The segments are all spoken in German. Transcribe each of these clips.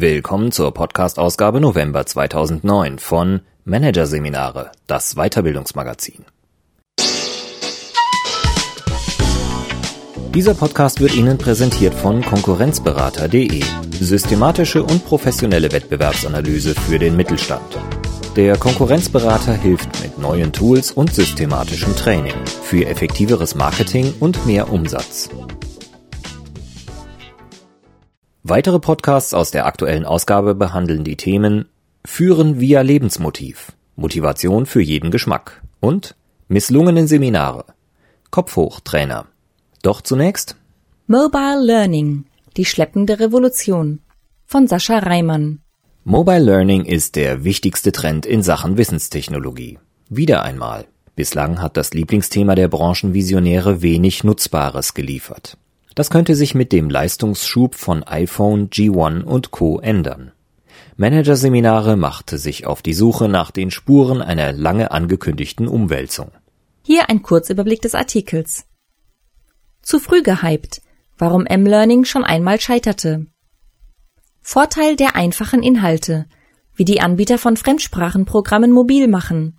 Willkommen zur Podcast-Ausgabe November 2009 von Managerseminare, das Weiterbildungsmagazin. Dieser Podcast wird Ihnen präsentiert von Konkurrenzberater.de, systematische und professionelle Wettbewerbsanalyse für den Mittelstand. Der Konkurrenzberater hilft mit neuen Tools und systematischem Training für effektiveres Marketing und mehr Umsatz. Weitere Podcasts aus der aktuellen Ausgabe behandeln die Themen Führen via Lebensmotiv, Motivation für jeden Geschmack und Misslungenen Seminare, Kopf hoch Trainer. Doch zunächst Mobile Learning, die schleppende Revolution von Sascha Reimann. Mobile Learning ist der wichtigste Trend in Sachen Wissenstechnologie. Wieder einmal. Bislang hat das Lieblingsthema der Branchenvisionäre wenig Nutzbares geliefert. Das könnte sich mit dem Leistungsschub von iPhone, G1 und Co. ändern. Managerseminare machte sich auf die Suche nach den Spuren einer lange angekündigten Umwälzung. Hier ein Kurzüberblick des Artikels. Zu früh gehypt, warum M-Learning schon einmal scheiterte. Vorteil der einfachen Inhalte, wie die Anbieter von Fremdsprachenprogrammen mobil machen.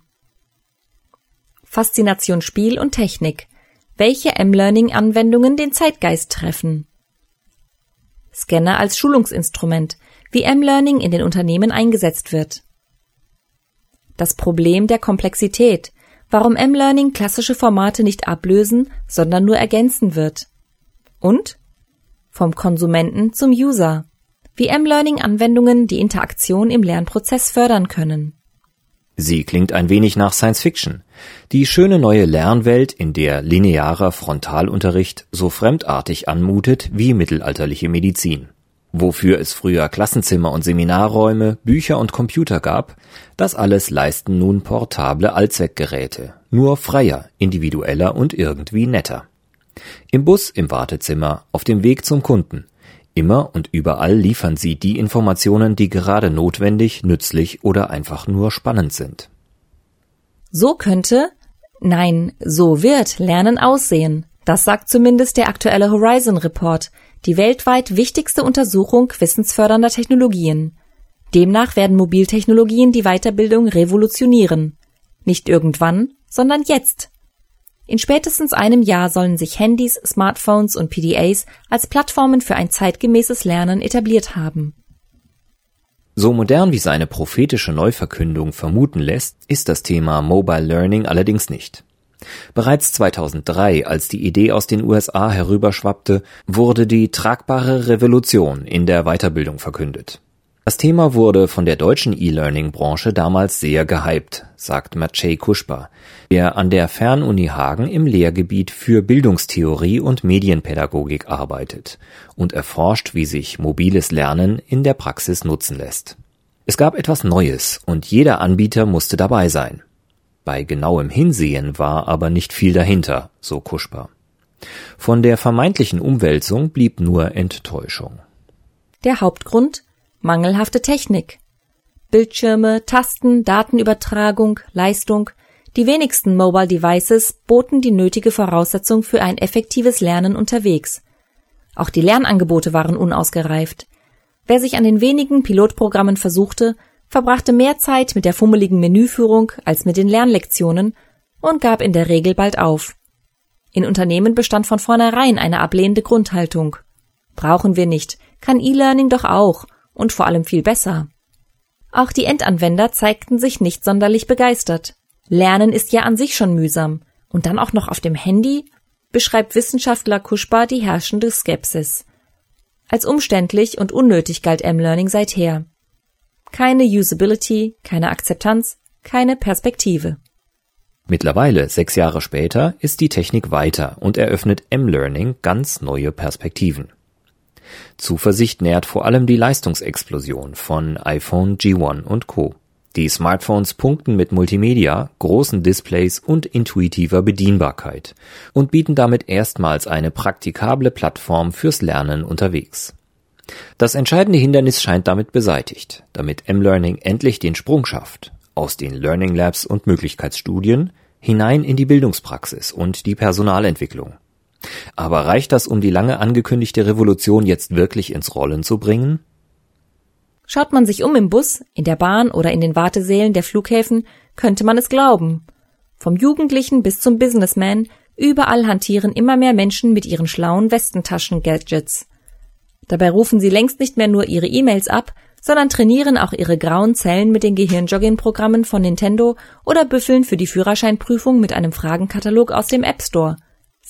Faszination Spiel und Technik, welche M-Learning-Anwendungen den Zeitgeist treffen. Scanner als Schulungsinstrument, wie M-Learning in den Unternehmen eingesetzt wird. Das Problem der Komplexität, warum M-Learning klassische Formate nicht ablösen, sondern nur ergänzen wird. Und vom Konsumenten zum User, wie M-Learning-Anwendungen die Interaktion im Lernprozess fördern können. Sie klingt ein wenig nach Science Fiction. Die schöne neue Lernwelt, in der linearer Frontalunterricht so fremdartig anmutet wie mittelalterliche Medizin. Wofür es früher Klassenzimmer und Seminarräume, Bücher und Computer gab, das alles leisten nun portable Allzweckgeräte, nur freier, individueller und irgendwie netter. Im Bus, im Wartezimmer, auf dem Weg zum Kunden, Immer und überall liefern sie die Informationen, die gerade notwendig, nützlich oder einfach nur spannend sind. So könnte, nein, so wird Lernen aussehen. Das sagt zumindest der aktuelle Horizon Report, die weltweit wichtigste Untersuchung wissensfördernder Technologien. Demnach werden Mobiltechnologien die Weiterbildung revolutionieren. Nicht irgendwann, sondern jetzt. In spätestens einem Jahr sollen sich Handys, Smartphones und PDAs als Plattformen für ein zeitgemäßes Lernen etabliert haben. So modern wie seine prophetische Neuverkündung vermuten lässt, ist das Thema Mobile Learning allerdings nicht. Bereits 2003, als die Idee aus den USA herüberschwappte, wurde die tragbare Revolution in der Weiterbildung verkündet. Das Thema wurde von der deutschen E-Learning-Branche damals sehr gehypt, sagt Maciej Kuschba, der an der Fernuni Hagen im Lehrgebiet für Bildungstheorie und Medienpädagogik arbeitet und erforscht, wie sich mobiles Lernen in der Praxis nutzen lässt. Es gab etwas Neues und jeder Anbieter musste dabei sein. Bei genauem Hinsehen war aber nicht viel dahinter, so Kuschba. Von der vermeintlichen Umwälzung blieb nur Enttäuschung. Der Hauptgrund mangelhafte Technik. Bildschirme, Tasten, Datenübertragung, Leistung. Die wenigsten Mobile Devices boten die nötige Voraussetzung für ein effektives Lernen unterwegs. Auch die Lernangebote waren unausgereift. Wer sich an den wenigen Pilotprogrammen versuchte, verbrachte mehr Zeit mit der fummeligen Menüführung als mit den Lernlektionen und gab in der Regel bald auf. In Unternehmen bestand von vornherein eine ablehnende Grundhaltung. Brauchen wir nicht, kann E-Learning doch auch und vor allem viel besser. Auch die Endanwender zeigten sich nicht sonderlich begeistert. Lernen ist ja an sich schon mühsam. Und dann auch noch auf dem Handy? beschreibt Wissenschaftler Kuschba die herrschende Skepsis. Als umständlich und unnötig galt M-Learning seither. Keine Usability, keine Akzeptanz, keine Perspektive. Mittlerweile, sechs Jahre später, ist die Technik weiter und eröffnet M-Learning ganz neue Perspektiven. Zuversicht nährt vor allem die Leistungsexplosion von iPhone, G1 und Co. Die Smartphones punkten mit Multimedia, großen Displays und intuitiver Bedienbarkeit und bieten damit erstmals eine praktikable Plattform fürs Lernen unterwegs. Das entscheidende Hindernis scheint damit beseitigt, damit M-Learning endlich den Sprung schafft aus den Learning Labs und Möglichkeitsstudien hinein in die Bildungspraxis und die Personalentwicklung. Aber reicht das, um die lange angekündigte Revolution jetzt wirklich ins Rollen zu bringen? Schaut man sich um im Bus, in der Bahn oder in den Wartesälen der Flughäfen, könnte man es glauben. Vom Jugendlichen bis zum Businessman, überall hantieren immer mehr Menschen mit ihren schlauen Westentaschen-Gadgets. Dabei rufen sie längst nicht mehr nur ihre E-Mails ab, sondern trainieren auch ihre grauen Zellen mit den Gehirnjogging-Programmen von Nintendo oder büffeln für die Führerscheinprüfung mit einem Fragenkatalog aus dem App Store.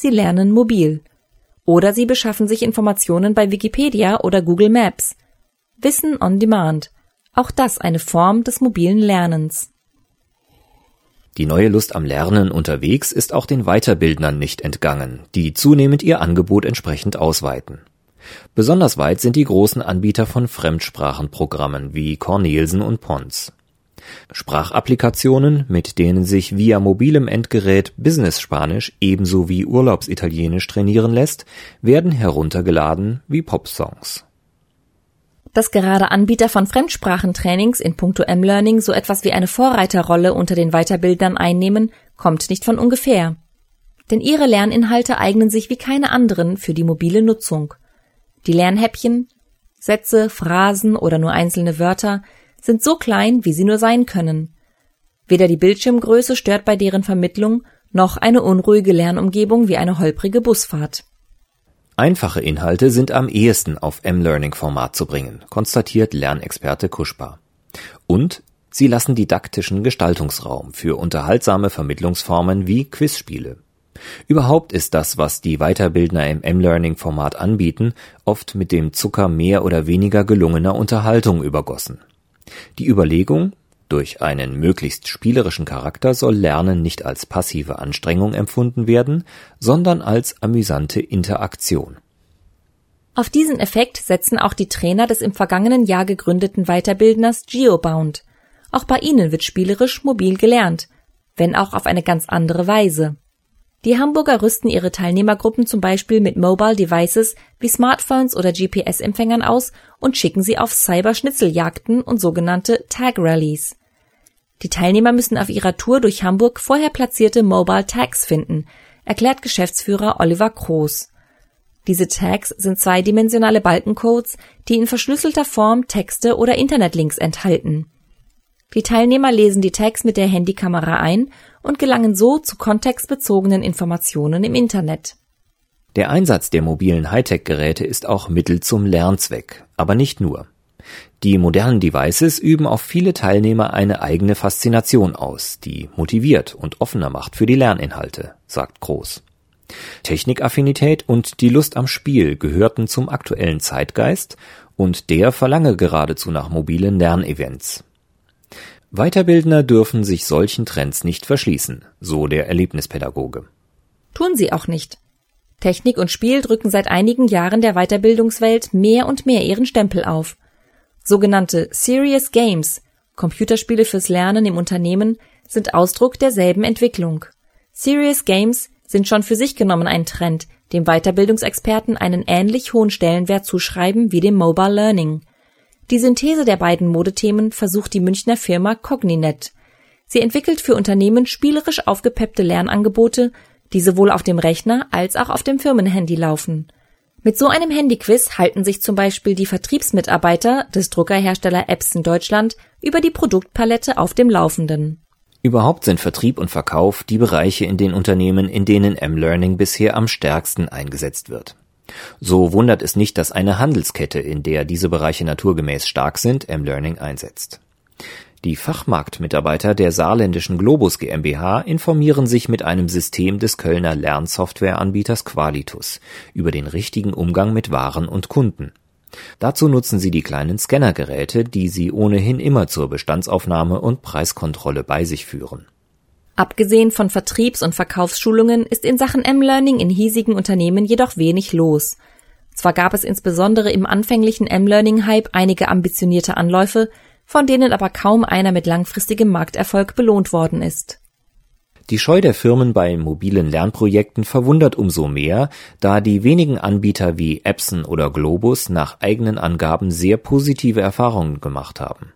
Sie lernen mobil. Oder sie beschaffen sich Informationen bei Wikipedia oder Google Maps. Wissen on Demand. Auch das eine Form des mobilen Lernens. Die neue Lust am Lernen unterwegs ist auch den Weiterbildnern nicht entgangen, die zunehmend ihr Angebot entsprechend ausweiten. Besonders weit sind die großen Anbieter von Fremdsprachenprogrammen wie Cornelsen und Pons. Sprachapplikationen, mit denen sich via mobilem Endgerät Business-Spanisch ebenso wie Urlaubsitalienisch trainieren lässt, werden heruntergeladen wie Popsongs. Dass gerade Anbieter von Fremdsprachentrainings in puncto M-Learning so etwas wie eine Vorreiterrolle unter den Weiterbildern einnehmen, kommt nicht von ungefähr. Denn ihre Lerninhalte eignen sich wie keine anderen für die mobile Nutzung. Die Lernhäppchen, Sätze, Phrasen oder nur einzelne Wörter sind so klein, wie sie nur sein können. Weder die Bildschirmgröße stört bei deren Vermittlung, noch eine unruhige Lernumgebung wie eine holprige Busfahrt. Einfache Inhalte sind am ehesten auf M-Learning-Format zu bringen, konstatiert Lernexperte Kuschbar. Und sie lassen didaktischen Gestaltungsraum für unterhaltsame Vermittlungsformen wie Quizspiele. Überhaupt ist das, was die Weiterbildner im M-Learning-Format anbieten, oft mit dem Zucker mehr oder weniger gelungener Unterhaltung übergossen. Die Überlegung, durch einen möglichst spielerischen Charakter soll Lernen nicht als passive Anstrengung empfunden werden, sondern als amüsante Interaktion. Auf diesen Effekt setzen auch die Trainer des im vergangenen Jahr gegründeten Weiterbildners GeoBound. Auch bei ihnen wird spielerisch mobil gelernt, wenn auch auf eine ganz andere Weise. Die Hamburger rüsten ihre Teilnehmergruppen zum Beispiel mit Mobile Devices wie Smartphones oder GPS-Empfängern aus und schicken sie auf Cyber-Schnitzeljagden und sogenannte Tag-Rallies. Die Teilnehmer müssen auf ihrer Tour durch Hamburg vorher platzierte Mobile Tags finden, erklärt Geschäftsführer Oliver Kroos. Diese Tags sind zweidimensionale Balkencodes, die in verschlüsselter Form Texte oder Internetlinks enthalten. Die Teilnehmer lesen die Tags mit der Handykamera ein und gelangen so zu kontextbezogenen Informationen im Internet. Der Einsatz der mobilen Hightech-Geräte ist auch Mittel zum Lernzweck, aber nicht nur. Die modernen Devices üben auf viele Teilnehmer eine eigene Faszination aus, die motiviert und offener macht für die Lerninhalte, sagt Groß. Technikaffinität und die Lust am Spiel gehörten zum aktuellen Zeitgeist und der verlange geradezu nach mobilen Lernevents. Weiterbildner dürfen sich solchen Trends nicht verschließen, so der Erlebnispädagoge. Tun sie auch nicht. Technik und Spiel drücken seit einigen Jahren der Weiterbildungswelt mehr und mehr ihren Stempel auf. Sogenannte Serious Games, Computerspiele fürs Lernen im Unternehmen, sind Ausdruck derselben Entwicklung. Serious Games sind schon für sich genommen ein Trend, dem Weiterbildungsexperten einen ähnlich hohen Stellenwert zuschreiben wie dem Mobile Learning. Die Synthese der beiden Modethemen versucht die Münchner Firma Cogninet. Sie entwickelt für Unternehmen spielerisch aufgepeppte Lernangebote, die sowohl auf dem Rechner als auch auf dem Firmenhandy laufen. Mit so einem Handyquiz halten sich zum Beispiel die Vertriebsmitarbeiter des Druckerhersteller Epson Deutschland über die Produktpalette auf dem Laufenden. Überhaupt sind Vertrieb und Verkauf die Bereiche in den Unternehmen, in denen M-Learning bisher am stärksten eingesetzt wird. So wundert es nicht, dass eine Handelskette, in der diese Bereiche naturgemäß stark sind, M-Learning einsetzt. Die Fachmarktmitarbeiter der saarländischen Globus GmbH informieren sich mit einem System des Kölner Lernsoftwareanbieters Qualitus über den richtigen Umgang mit Waren und Kunden. Dazu nutzen sie die kleinen Scannergeräte, die sie ohnehin immer zur Bestandsaufnahme und Preiskontrolle bei sich führen. Abgesehen von Vertriebs- und Verkaufsschulungen ist in Sachen M-Learning in hiesigen Unternehmen jedoch wenig los. Zwar gab es insbesondere im anfänglichen M-Learning-Hype einige ambitionierte Anläufe, von denen aber kaum einer mit langfristigem Markterfolg belohnt worden ist. Die Scheu der Firmen bei mobilen Lernprojekten verwundert umso mehr, da die wenigen Anbieter wie Epson oder Globus nach eigenen Angaben sehr positive Erfahrungen gemacht haben.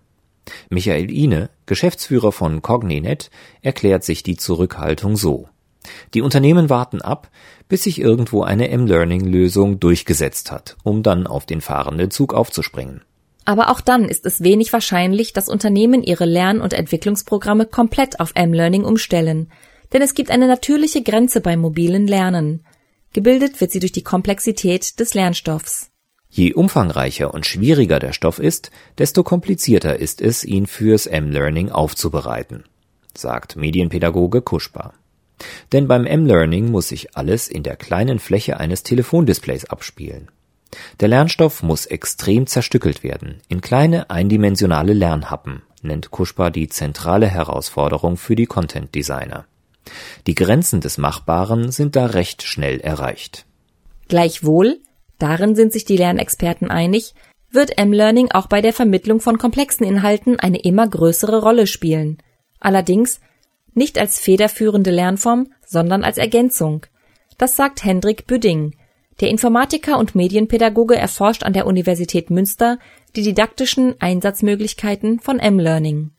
Michael Ine, Geschäftsführer von Cogninet, erklärt sich die Zurückhaltung so. Die Unternehmen warten ab, bis sich irgendwo eine M-Learning-Lösung durchgesetzt hat, um dann auf den fahrenden Zug aufzuspringen. Aber auch dann ist es wenig wahrscheinlich, dass Unternehmen ihre Lern- und Entwicklungsprogramme komplett auf M-Learning umstellen, denn es gibt eine natürliche Grenze beim mobilen Lernen. Gebildet wird sie durch die Komplexität des Lernstoffs. Je umfangreicher und schwieriger der Stoff ist, desto komplizierter ist es, ihn fürs M-Learning aufzubereiten, sagt Medienpädagoge Kuschbar. Denn beim M-Learning muss sich alles in der kleinen Fläche eines Telefondisplays abspielen. Der Lernstoff muss extrem zerstückelt werden, in kleine eindimensionale Lernhappen, nennt Kuschbar die zentrale Herausforderung für die Content Designer. Die Grenzen des Machbaren sind da recht schnell erreicht. Gleichwohl, darin sind sich die Lernexperten einig, wird M-Learning auch bei der Vermittlung von komplexen Inhalten eine immer größere Rolle spielen. Allerdings nicht als federführende Lernform, sondern als Ergänzung. Das sagt Hendrik Büdding. Der Informatiker und Medienpädagoge erforscht an der Universität Münster die didaktischen Einsatzmöglichkeiten von M-Learning.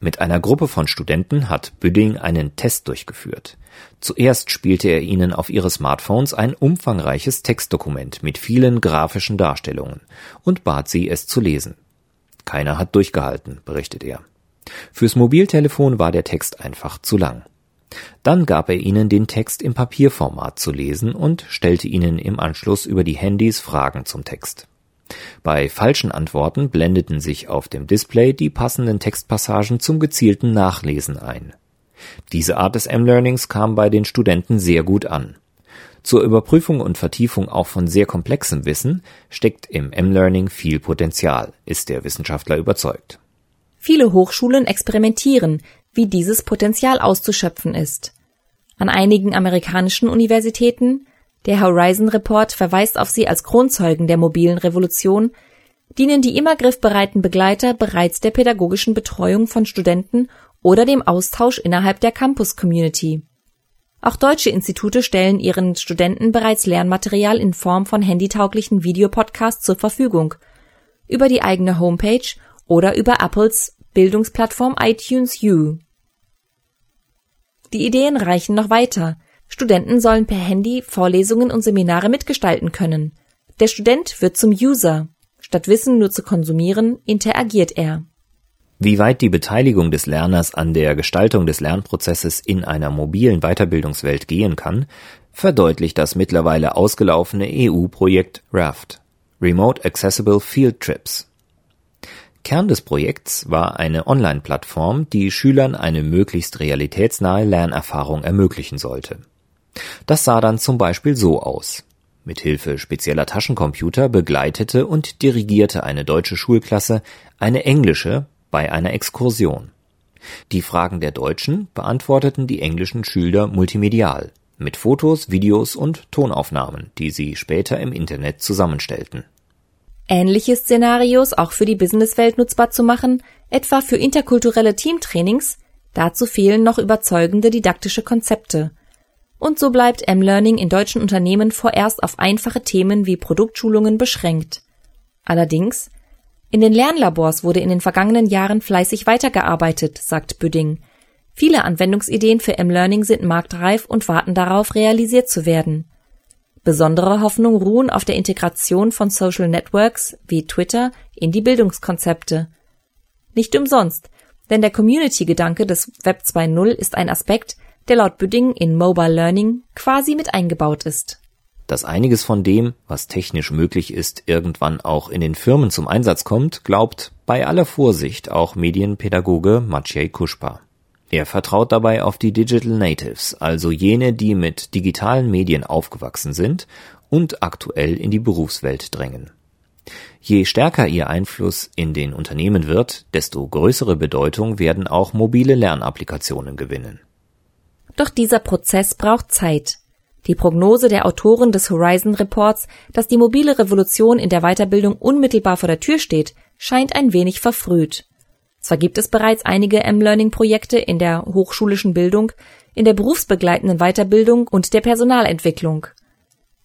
Mit einer Gruppe von Studenten hat Büdding einen Test durchgeführt. Zuerst spielte er ihnen auf ihre Smartphones ein umfangreiches Textdokument mit vielen grafischen Darstellungen und bat sie, es zu lesen. Keiner hat durchgehalten, berichtet er. Fürs Mobiltelefon war der Text einfach zu lang. Dann gab er ihnen den Text im Papierformat zu lesen und stellte ihnen im Anschluss über die Handys Fragen zum Text. Bei falschen Antworten blendeten sich auf dem Display die passenden Textpassagen zum gezielten Nachlesen ein. Diese Art des M-Learnings kam bei den Studenten sehr gut an. Zur Überprüfung und Vertiefung auch von sehr komplexem Wissen steckt im M-Learning viel Potenzial, ist der Wissenschaftler überzeugt. Viele Hochschulen experimentieren, wie dieses Potenzial auszuschöpfen ist. An einigen amerikanischen Universitäten der Horizon Report verweist auf sie als Kronzeugen der mobilen Revolution, dienen die immer griffbereiten Begleiter bereits der pädagogischen Betreuung von Studenten oder dem Austausch innerhalb der Campus-Community. Auch deutsche Institute stellen ihren Studenten bereits Lernmaterial in Form von handytauglichen Videopodcasts zur Verfügung, über die eigene Homepage oder über Apples Bildungsplattform iTunes U. Die Ideen reichen noch weiter. Studenten sollen per Handy Vorlesungen und Seminare mitgestalten können. Der Student wird zum User. Statt Wissen nur zu konsumieren, interagiert er. Wie weit die Beteiligung des Lerners an der Gestaltung des Lernprozesses in einer mobilen Weiterbildungswelt gehen kann, verdeutlicht das mittlerweile ausgelaufene EU-Projekt RAFT Remote Accessible Field Trips. Kern des Projekts war eine Online-Plattform, die Schülern eine möglichst realitätsnahe Lernerfahrung ermöglichen sollte das sah dann zum Beispiel so aus. Mithilfe spezieller Taschencomputer begleitete und dirigierte eine deutsche Schulklasse eine englische bei einer Exkursion. Die Fragen der Deutschen beantworteten die englischen Schüler multimedial mit Fotos, Videos und Tonaufnahmen, die sie später im Internet zusammenstellten. Ähnliche Szenarios auch für die Businesswelt nutzbar zu machen, etwa für interkulturelle Teamtrainings, dazu fehlen noch überzeugende didaktische Konzepte. Und so bleibt M-Learning in deutschen Unternehmen vorerst auf einfache Themen wie Produktschulungen beschränkt. Allerdings, in den Lernlabors wurde in den vergangenen Jahren fleißig weitergearbeitet, sagt Büdding. Viele Anwendungsideen für M-Learning sind marktreif und warten darauf, realisiert zu werden. Besondere Hoffnung ruhen auf der Integration von Social Networks wie Twitter in die Bildungskonzepte. Nicht umsonst, denn der Community-Gedanke des Web 2.0 ist ein Aspekt, der laut Büdding in Mobile Learning quasi mit eingebaut ist. Dass einiges von dem, was technisch möglich ist, irgendwann auch in den Firmen zum Einsatz kommt, glaubt bei aller Vorsicht auch Medienpädagoge Maciej Kuschpa. Er vertraut dabei auf die Digital Natives, also jene, die mit digitalen Medien aufgewachsen sind und aktuell in die Berufswelt drängen. Je stärker ihr Einfluss in den Unternehmen wird, desto größere Bedeutung werden auch mobile Lernapplikationen gewinnen. Doch dieser Prozess braucht Zeit. Die Prognose der Autoren des Horizon Reports, dass die mobile Revolution in der Weiterbildung unmittelbar vor der Tür steht, scheint ein wenig verfrüht. Zwar gibt es bereits einige M-Learning-Projekte in der hochschulischen Bildung, in der berufsbegleitenden Weiterbildung und der Personalentwicklung.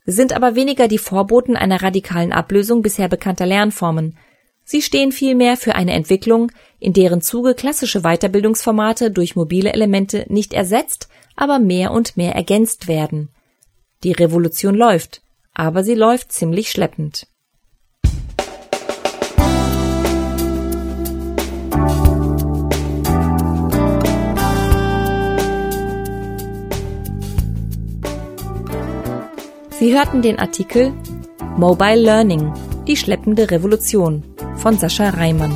Sind aber weniger die Vorboten einer radikalen Ablösung bisher bekannter Lernformen. Sie stehen vielmehr für eine Entwicklung, in deren Zuge klassische Weiterbildungsformate durch mobile Elemente nicht ersetzt, aber mehr und mehr ergänzt werden. Die Revolution läuft, aber sie läuft ziemlich schleppend. Sie hörten den Artikel Mobile Learning, die schleppende Revolution von Sascha Reimann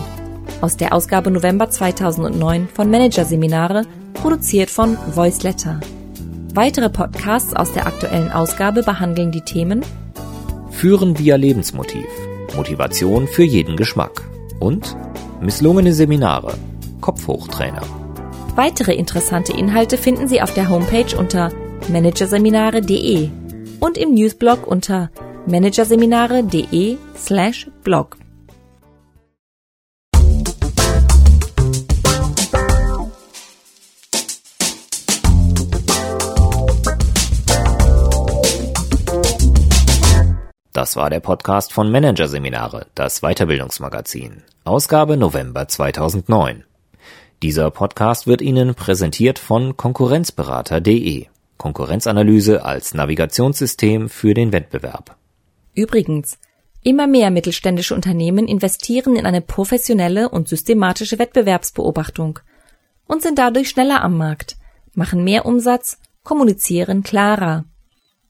aus der Ausgabe November 2009 von Managerseminare, produziert von Voiceletter. Weitere Podcasts aus der aktuellen Ausgabe behandeln die Themen Führen via Lebensmotiv, Motivation für jeden Geschmack und misslungene Seminare, Kopfhochtrainer. Weitere interessante Inhalte finden Sie auf der Homepage unter managerseminare.de und im Newsblog unter managerseminare.de slash blog. Das war der Podcast von Managerseminare, das Weiterbildungsmagazin, Ausgabe November 2009. Dieser Podcast wird Ihnen präsentiert von Konkurrenzberater.de. Konkurrenzanalyse als Navigationssystem für den Wettbewerb. Übrigens, immer mehr mittelständische Unternehmen investieren in eine professionelle und systematische Wettbewerbsbeobachtung und sind dadurch schneller am Markt, machen mehr Umsatz, kommunizieren klarer.